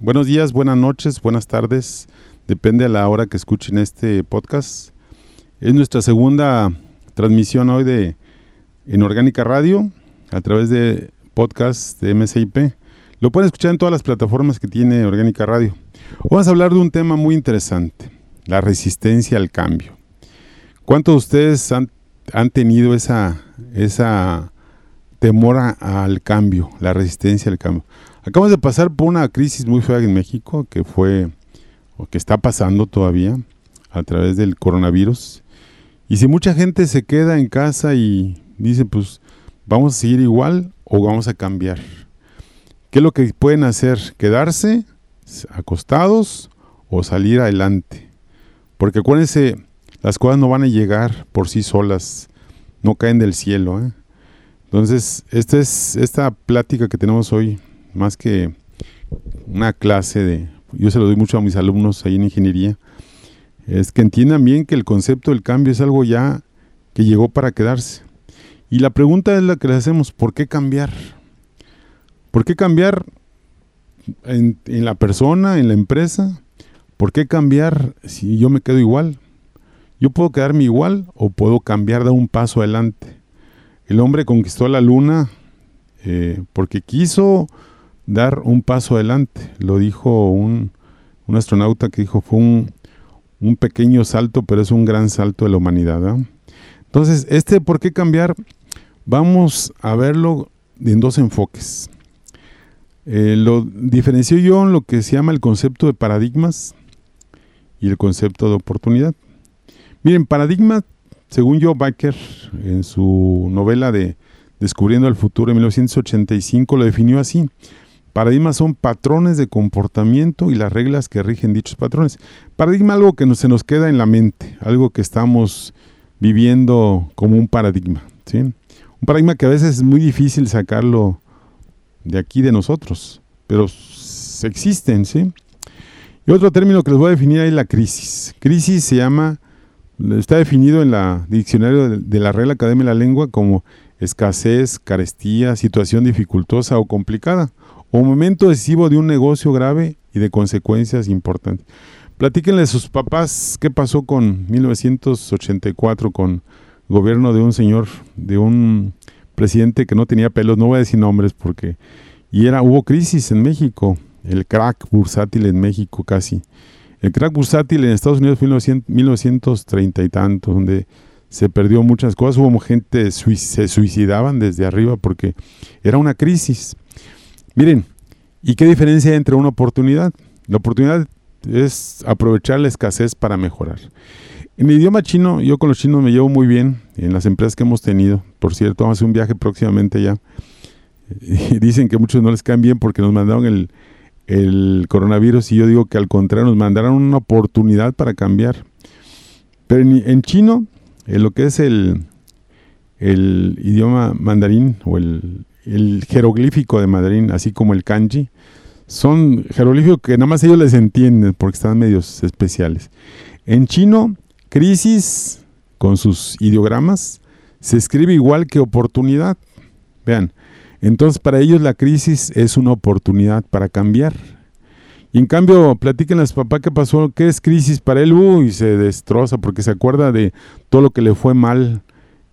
Buenos días, buenas noches, buenas tardes. Depende a la hora que escuchen este podcast. Es nuestra segunda transmisión hoy de en Orgánica Radio a través de podcast de MSIP. Lo pueden escuchar en todas las plataformas que tiene Orgánica Radio. Vamos a hablar de un tema muy interesante, la resistencia al cambio. ¿Cuántos de ustedes han, tenido esa, esa temor al cambio, la resistencia al cambio? Acabamos de pasar por una crisis muy fea en México que fue, o que está pasando todavía a través del coronavirus. Y si mucha gente se queda en casa y dice, pues vamos a seguir igual o vamos a cambiar. ¿Qué es lo que pueden hacer? ¿Quedarse acostados o salir adelante? Porque acuérdense, las cosas no van a llegar por sí solas, no caen del cielo. ¿eh? Entonces, esta es esta plática que tenemos hoy más que una clase de, yo se lo doy mucho a mis alumnos ahí en ingeniería, es que entiendan bien que el concepto del cambio es algo ya que llegó para quedarse. Y la pregunta es la que les hacemos, ¿por qué cambiar? ¿Por qué cambiar en, la persona, en la empresa? ¿Por qué cambiar si yo me quedo igual? Yo puedo quedarme igual o puedo cambiar, dar un paso adelante. El hombre conquistó la luna eh, porque quiso dar un paso adelante. Lo dijo un, astronauta que dijo fue un, pequeño salto, pero es un gran salto de la humanidad. Entonces, este por qué cambiar, vamos a verlo en dos enfoques. Eh, lo diferencio yo en lo que se llama el concepto de paradigmas y el concepto de oportunidad. Miren, paradigma, según Joe Baker, en su novela de Descubriendo el futuro en 1985, lo definió así. Paradigmas son patrones de comportamiento y las reglas que rigen dichos patrones. Paradigma algo que se nos queda en la mente, algo que estamos viviendo como un paradigma. Un paradigma que a veces es muy difícil sacarlo de aquí de nosotros, pero existen. ¿sí? Y otro término que les voy a definir es la crisis. Crisis se llama, está definido en la diccionario de la Real Academia de la Lengua como escasez, carestía, situación dificultosa o complicada o momento decisivo de un negocio grave y de consecuencias importantes. Platíquenle a sus papás qué pasó con 1984 con gobierno de un señor, de un presidente que no tenía pelos, no voy a decir nombres porque y era hubo crisis en México, el crack bursátil en México casi. El crack bursátil en Estados Unidos fue en 1930 y tanto, donde se perdió muchas cosas, hubo gente se suicidaban desde arriba porque era una crisis. Miren, ¿y qué diferencia hay entre una oportunidad? La oportunidad es aprovechar la escasez para mejorar. En mi idioma chino, yo con los chinos me llevo muy bien en las empresas que hemos tenido. Por cierto, vamos a hacer un viaje próximamente ya. Dicen que muchos no les caen porque nos mandaron el, el coronavirus y yo digo que al contrario nos mandaron una oportunidad para cambiar. Pero en, chino, en lo que es el, el idioma mandarín o el, el jeroglífico de Madrid, así como el kanji, son jeroglíficos que nada más ellos les entienden porque están medios especiales. En chino, crisis con sus ideogramas se escribe igual que oportunidad. Vean, entonces para ellos la crisis es una oportunidad para cambiar. Y en cambio, platiquen papá qué pasó, qué es crisis para él, y se destroza porque se acuerda de todo lo que le fue mal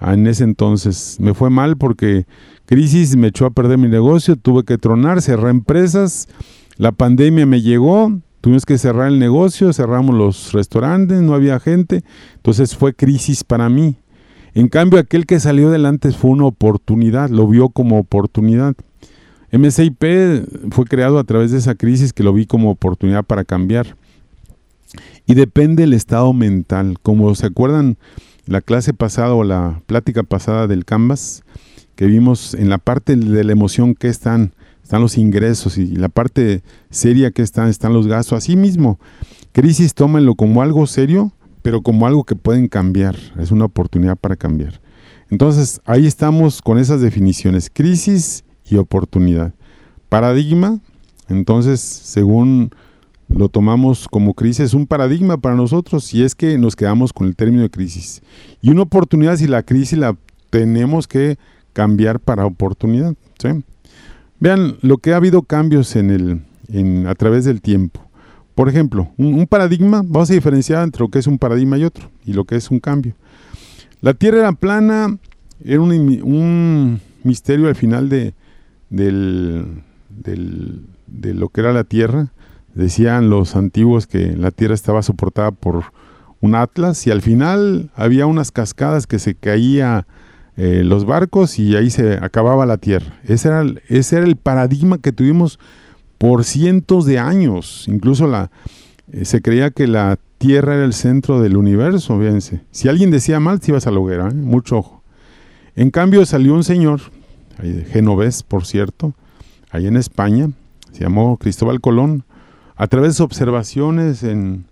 en ese entonces. Me fue mal porque crisis me echó a perder mi negocio, tuve que tronar, cerrar empresas, la pandemia me llegó, tuvimos que cerrar el negocio, cerramos los restaurantes, no había gente, entonces fue crisis para mí. En cambio, aquel que salió adelante fue una oportunidad, lo vio como oportunidad. MSIP fue creado a través de esa crisis que lo vi como oportunidad para cambiar. Y depende del estado mental. Como se acuerdan, la clase pasada o la plática pasada del Canvas, que vimos en la parte de la emoción que están, están los ingresos y la parte seria que están, están los gastos. Así mismo, crisis tómenlo como algo serio, pero como algo que pueden cambiar. Es una oportunidad para cambiar. Entonces, ahí estamos con esas definiciones, crisis y oportunidad. Paradigma, entonces, según lo tomamos como crisis, es un paradigma para nosotros si es que nos quedamos con el término de crisis. Y una oportunidad si la crisis la tenemos que cambiar para oportunidad. Vean, lo que ha habido cambios en el, a través del tiempo. Por ejemplo, un, paradigma, vamos a diferenciar entre lo que es un paradigma y otro, y lo que es un cambio. La Tierra era plana, era un, misterio al final de, de lo que era la Tierra. Decían los antiguos que la Tierra estaba soportada por un atlas y al final había unas cascadas que se caía eh, los barcos y ahí se acababa la Tierra. Ese era, ese era el paradigma que tuvimos por cientos de años. Incluso la, eh, se creía que la Tierra era el centro del universo, fíjense. Si alguien decía mal, te ibas a la hoguera, ¿eh? mucho ojo. En cambio salió un señor, genovés por cierto, ahí en España, se llamó Cristóbal Colón, a través de observaciones en,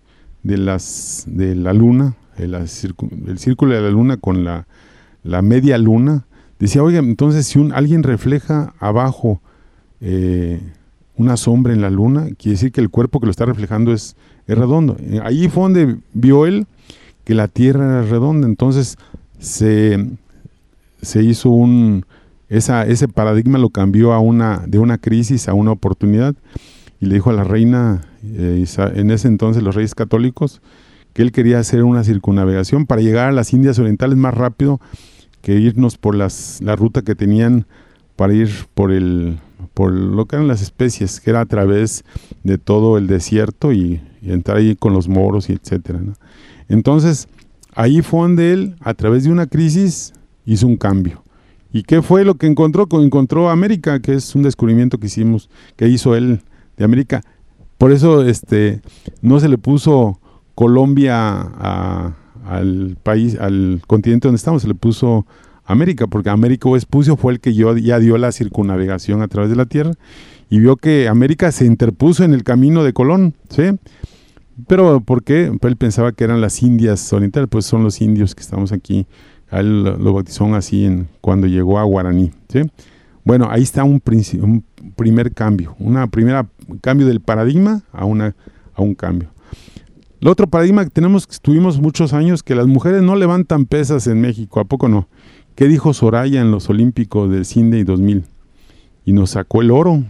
de, las, de la luna, el, círculo de la luna con la, la media luna, decía, oiga, entonces si alguien refleja abajo eh, una sombra en la luna, quiere decir que el cuerpo que lo está reflejando es, redondo. Eh, ahí fue donde vio él que la Tierra era redonda, entonces se, se hizo un, esa, ese paradigma lo cambió a una, de una crisis a una oportunidad y le dijo a la reina, eh, en ese entonces los reyes católicos, que él quería hacer una circunnavegación para llegar a las Indias Orientales más rápido que irnos por las, la ruta que tenían para ir por el por lo que eran las especies, que era a través de todo el desierto y, entrar ahí con los moros y etcétera. Entonces, ahí fue donde él, a través de una crisis, hizo un cambio. ¿Y qué fue lo que encontró? Encontró América, que es un descubrimiento que hicimos, que hizo él de América. Por eso este, no se le puso Colombia al país, al continente donde estamos, se le puso América, porque Américo Vespucio fue el que ya dio la circunnavegación a través de la Tierra y vio que América se interpuso en el camino de Colón, ¿sí? Pero ¿por qué? Él pensaba que eran las Indias orientales, pues son los indios que estamos aquí. él lo bautizó así cuando llegó a Guaraní, ¿sí? Bueno, ahí está un, un primer cambio, una primera cambio del paradigma a, a un cambio. El otro paradigma que tenemos, que tuvimos muchos años, que las mujeres no levantan pesas en México, ¿a poco no? ¿Qué dijo Soraya en los Olímpicos del Cinde 2000? Y nos sacó el oro,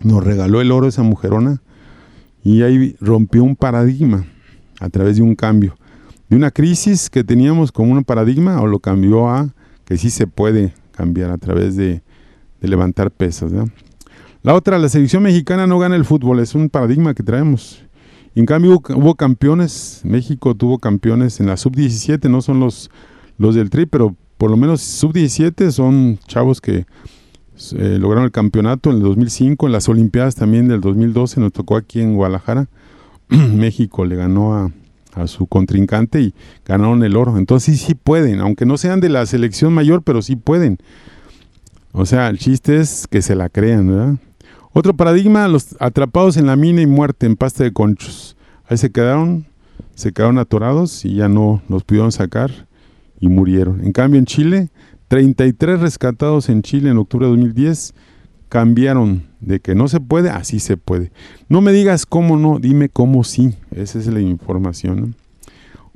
nos regaló el oro esa mujerona y ahí rompió un paradigma a través de un cambio. De una crisis que teníamos como un paradigma o lo cambió a que sí se puede cambiar a través de, levantar pesas. La otra, la selección mexicana no gana el fútbol, es un paradigma que traemos. En cambio hubo, campeones, México tuvo campeones en la sub-17, no son los, los del tri, pero por lo menos sub-17 son chavos que eh, lograron el campeonato en el 2005, en las Olimpiadas también del 2012 nos tocó aquí en Guadalajara. México le ganó a, su contrincante y ganaron el oro. Entonces sí, sí pueden, aunque no sean de la selección mayor, pero sí pueden. O sea, el chiste es que se la crean, ¿verdad? Otro paradigma, los atrapados en la mina y muerte en pasta de conchos. Ahí se quedaron, se quedaron atorados y ya no los pudieron sacar y murieron. En cambio, en Chile, 33 rescatados en Chile en octubre de 2010 cambiaron de que no se puede, así se puede. No me digas cómo no, dime cómo sí. Esa es la información.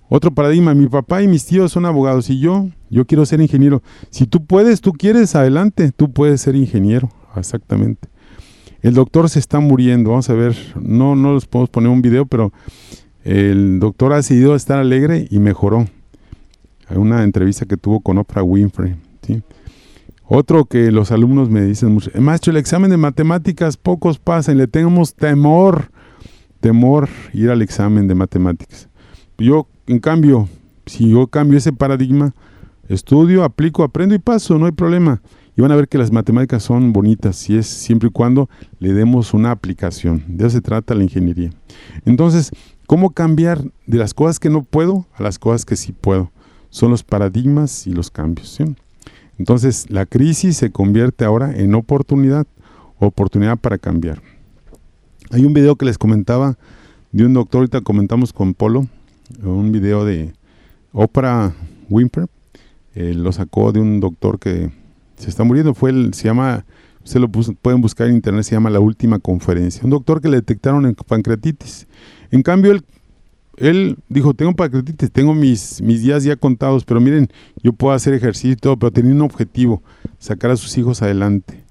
Otro paradigma, mi papá y mis tíos son abogados y yo, yo quiero ser ingeniero. Si tú puedes, tú quieres, adelante, tú puedes ser ingeniero, exactamente. El doctor se está muriendo, vamos a ver, no, no les podemos poner un video, pero el doctor ha decidido estar alegre y mejoró una entrevista que tuvo con Oprah Winfrey. Otro que los alumnos me dicen mucho, maestro, el examen de matemáticas pocos pasan, le tenemos temor, temor ir al examen de matemáticas. Yo, en cambio, si yo cambio ese paradigma, estudio, aplico, aprendo y paso, no hay problema. Y van a ver que las matemáticas son bonitas, si es siempre y cuando le demos una aplicación. De eso se trata la ingeniería. Entonces, ¿cómo cambiar de las cosas que no puedo a las cosas que sí puedo? son los paradigmas y los cambios. Entonces, la crisis se convierte ahora en oportunidad, oportunidad para cambiar. Hay un video que les comentaba de un doctor, ahorita comentamos con Polo, un video de Oprah Winfrey, lo sacó de un doctor que se está muriendo, fue el, se llama, se lo pueden buscar en internet, se llama La Última Conferencia, un doctor que le detectaron en pancreatitis. En cambio, él él dijo, tengo pancreatitis, tengo mis, mis días ya contados, pero miren, yo puedo hacer ejercicio y todo, pero tenía un objetivo, sacar a sus hijos adelante.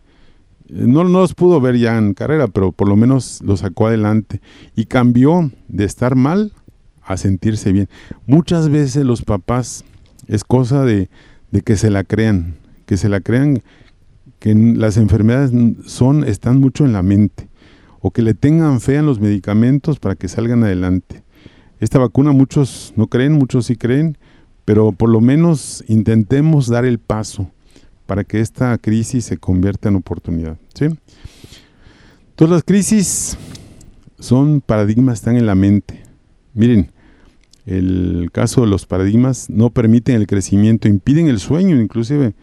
no, no los pudo ver ya en carrera, pero por lo menos los sacó adelante y cambió de estar mal a sentirse bien. Muchas veces los papás es cosa de, de que se la crean, que se la crean que las enfermedades son, están mucho en la mente o que le tengan fe en los medicamentos para que salgan adelante. Esta vacuna muchos no creen, muchos sí creen, pero por lo menos intentemos dar el paso para que esta crisis se convierta en oportunidad. ¿sí? Las crisis son paradigmas, están en la mente. Miren, el caso de los paradigmas no permiten el crecimiento, impiden el sueño, inclusive.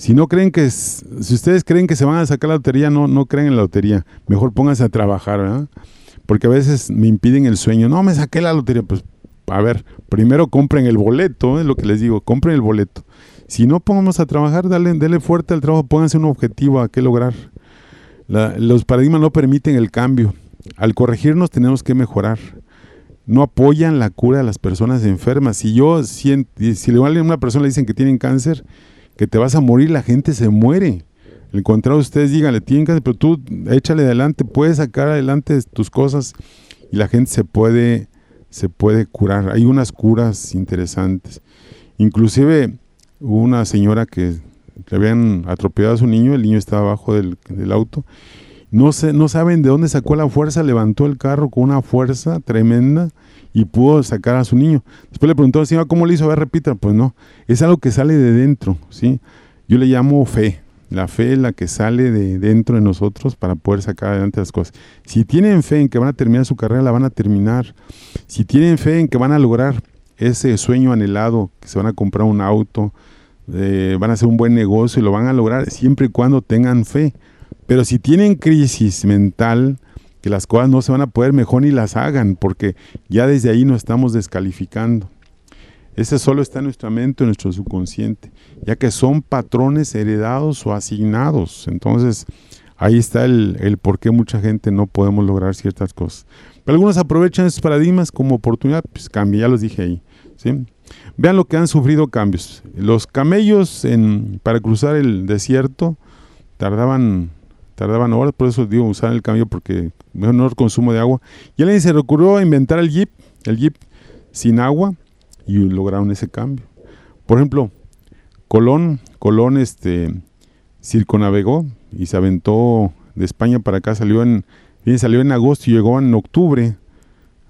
Si no creen que, si ustedes creen que se van a sacar la lotería, no, no creen en la lotería. Mejor pónganse a trabajar, ¿verdad? Porque a veces me impiden el sueño. No, me saqué la lotería. Pues, a ver, primero compren el boleto, es lo que les digo, compren el boleto. Si no pongamos a trabajar, dale, dale fuerte al trabajo, pónganse un objetivo a qué lograr. los paradigmas no permiten el cambio. Al corregirnos tenemos que mejorar. No apoyan la cura de las personas enfermas. Si yo, si, si a una persona le dicen que tienen cáncer, que te vas a morir, la gente se muere. El contrario, ustedes díganle, que, pero tú échale adelante, puedes sacar adelante tus cosas y la gente se puede, se puede curar. Hay unas curas interesantes. Inclusive hubo una señora que le habían atropellado a su niño, el niño estaba abajo del auto. No, sé, no saben de dónde sacó la fuerza, levantó el carro con una fuerza tremenda y pudo sacar a su niño. Después le preguntó, señor, ¿cómo le hizo? A repita. Pues no, es algo que sale de dentro, ¿sí? Yo le llamo fe. La fe es la que sale de dentro de nosotros para poder sacar adelante las cosas. Si tienen fe en que van a terminar su carrera, la van a terminar. Si tienen fe en que van a lograr ese sueño anhelado, que se van a comprar un auto, eh, van a hacer un buen negocio y lo van a lograr siempre y cuando tengan fe. Pero si tienen crisis mental, que las cosas no se van a poder, mejor ni las hagan, porque ya desde ahí nos estamos descalificando. Ese solo está en nuestra mente, en nuestro subconsciente, ya que son patrones heredados o asignados. Entonces, ahí está el, el por qué mucha gente no podemos lograr ciertas cosas. Pero algunos aprovechan esos paradigmas como oportunidad, pues cambia, ya los dije ahí. Vean lo que han sufrido cambios. Los camellos en, para cruzar el desierto tardaban tardaban horas, por eso digo usar el cambio porque menor consumo de agua. Y alguien se recurrió a inventar el Jeep, el Jeep sin agua y lograron ese cambio. Por ejemplo, Colón, Colón este circunavegó y se aventó de España para acá, salió en bien, salió en agosto y llegó en octubre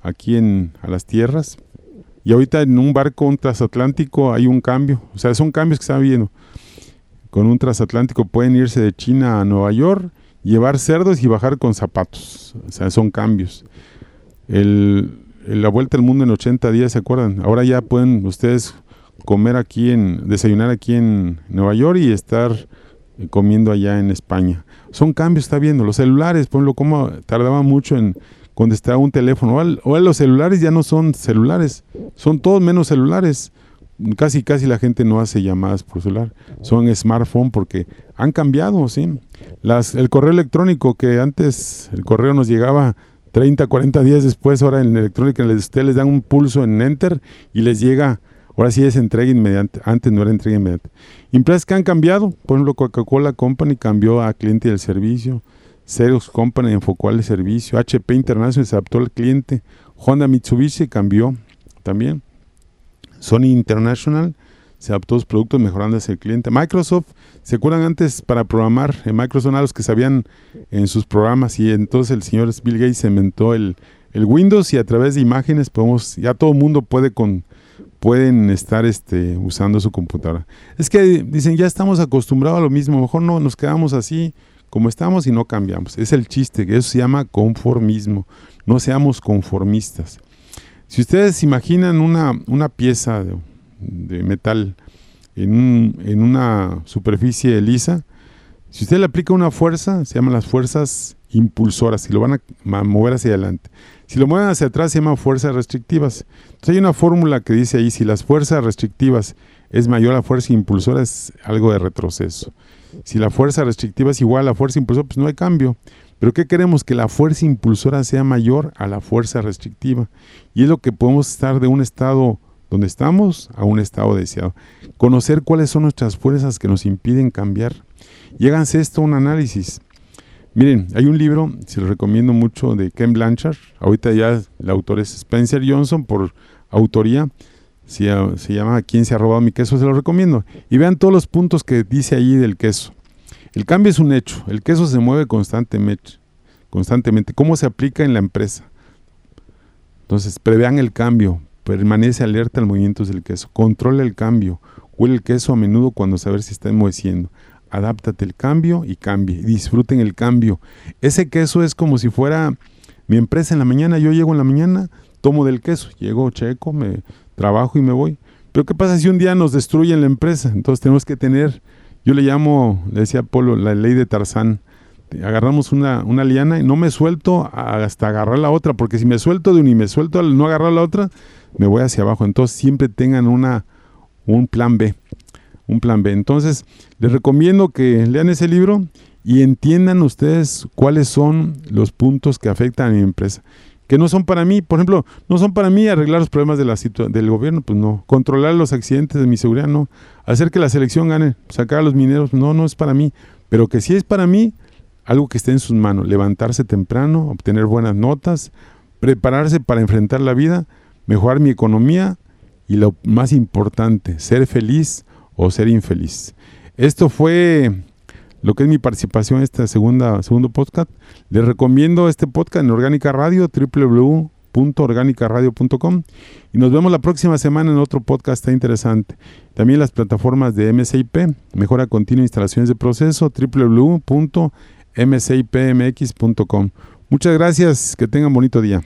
aquí en a las tierras. Y ahorita en un barco un transatlántico hay un cambio, o sea, son cambios que están viendo. Con un transatlántico pueden irse de China a Nueva York llevar cerdos y bajar con zapatos. O sea, son cambios. El, la vuelta al mundo en 80 días, ¿se acuerdan? Ahora ya pueden ustedes comer aquí en, desayunar aquí en Nueva York y estar comiendo allá en España. Son cambios, está viendo. Los celulares, por ejemplo, cómo tardaba mucho en contestar un teléfono. Ahora los celulares ya no son celulares, son todos menos celulares casi casi la gente no hace llamadas por celular, son smartphone porque han cambiado, ¿sí? Las, el correo electrónico que antes el correo nos llegaba 30, 40 días después, ahora en electrónica ustedes les dan un pulso en enter y les llega, ahora sí es entrega inmediata, antes no era entrega inmediata. Empresas que han cambiado, por ejemplo Coca-Cola Company cambió a cliente del servicio, Xerox Company enfocó al servicio, HP International se adaptó al cliente, Honda Mitsubishi cambió también. Sony International se adaptó a productos mejorando hacia el cliente. Microsoft, ¿se acuerdan antes para programar? En Microsoft a los que sabían en sus programas y entonces el señor Bill Gates inventó el, el Windows y a través de imágenes podemos, ya todo el mundo puede con, pueden estar este, usando su computadora. Es que dicen, ya estamos acostumbrados a lo mismo, mejor no nos quedamos así como estamos y no cambiamos. Es el chiste, que eso se llama conformismo. No seamos conformistas. Si ustedes imaginan una, una pieza de, metal en, en, una superficie lisa, si usted le aplica una fuerza, se llaman las fuerzas impulsoras, y lo van a mover hacia adelante. Si lo mueven hacia atrás, se llaman fuerzas restrictivas. Entonces hay una fórmula que dice ahí, si las fuerzas restrictivas es mayor a la fuerza impulsora, es algo de retroceso. Si la fuerza restrictiva es igual a la fuerza impulsora, pues no hay cambio. Pero ¿qué queremos? Que la fuerza impulsora sea mayor a la fuerza restrictiva. Y es lo que podemos estar de un estado donde estamos a un estado deseado. Conocer cuáles son nuestras fuerzas que nos impiden cambiar. Y háganse esto un análisis. Miren, hay un libro, se lo recomiendo mucho, de Ken Blanchard. Ahorita ya el autor es Spencer Johnson por autoría. Se, se llama ¿Quién se ha robado mi queso? Se lo recomiendo. Y vean todos los puntos que dice ahí del queso. El cambio es un hecho. El queso se mueve constantemente. constantemente. ¿Cómo se aplica en la empresa? Entonces, prevean el cambio. Permanece alerta al movimiento del queso. Controla el cambio. Huele el queso a menudo cuando saber si está enmoheciendo adáptate el cambio y cambie. Disfruten el cambio. Ese queso es como si fuera mi empresa en la mañana. Yo llego en la mañana, tomo del queso, llego, checo, me trabajo y me voy. Pero ¿qué pasa si un día nos destruyen la empresa? Entonces tenemos que tener, yo le llamo, le decía Polo, la ley de Tarzán. Agarramos una, una liana y no me suelto hasta agarrar la otra, porque si me suelto de una y me suelto al no agarrar la otra, me voy hacia abajo. Entonces siempre tengan una, un plan B un plan B. Entonces, les recomiendo que lean ese libro y entiendan ustedes cuáles son los puntos que afectan a mi empresa. Que no son para mí, por ejemplo, no son para mí arreglar los problemas de la del gobierno, pues no. Controlar los accidentes de mi seguridad, no. Hacer que la selección gane, sacar a los mineros, no, no es para mí. Pero que sí es para mí algo que esté en sus manos. Levantarse temprano, obtener buenas notas, prepararse para enfrentar la vida, mejorar mi economía y lo más importante, ser feliz o ser infeliz. Esto fue lo que es mi participación en este segunda, segundo podcast. Les recomiendo este podcast en Orgánica Radio, www.organicaradio.com y nos vemos la próxima semana en otro podcast interesante. También las plataformas de MSIP, Mejora Continua Instalaciones de Proceso, www.msipmx.com. Muchas gracias, que tengan bonito día.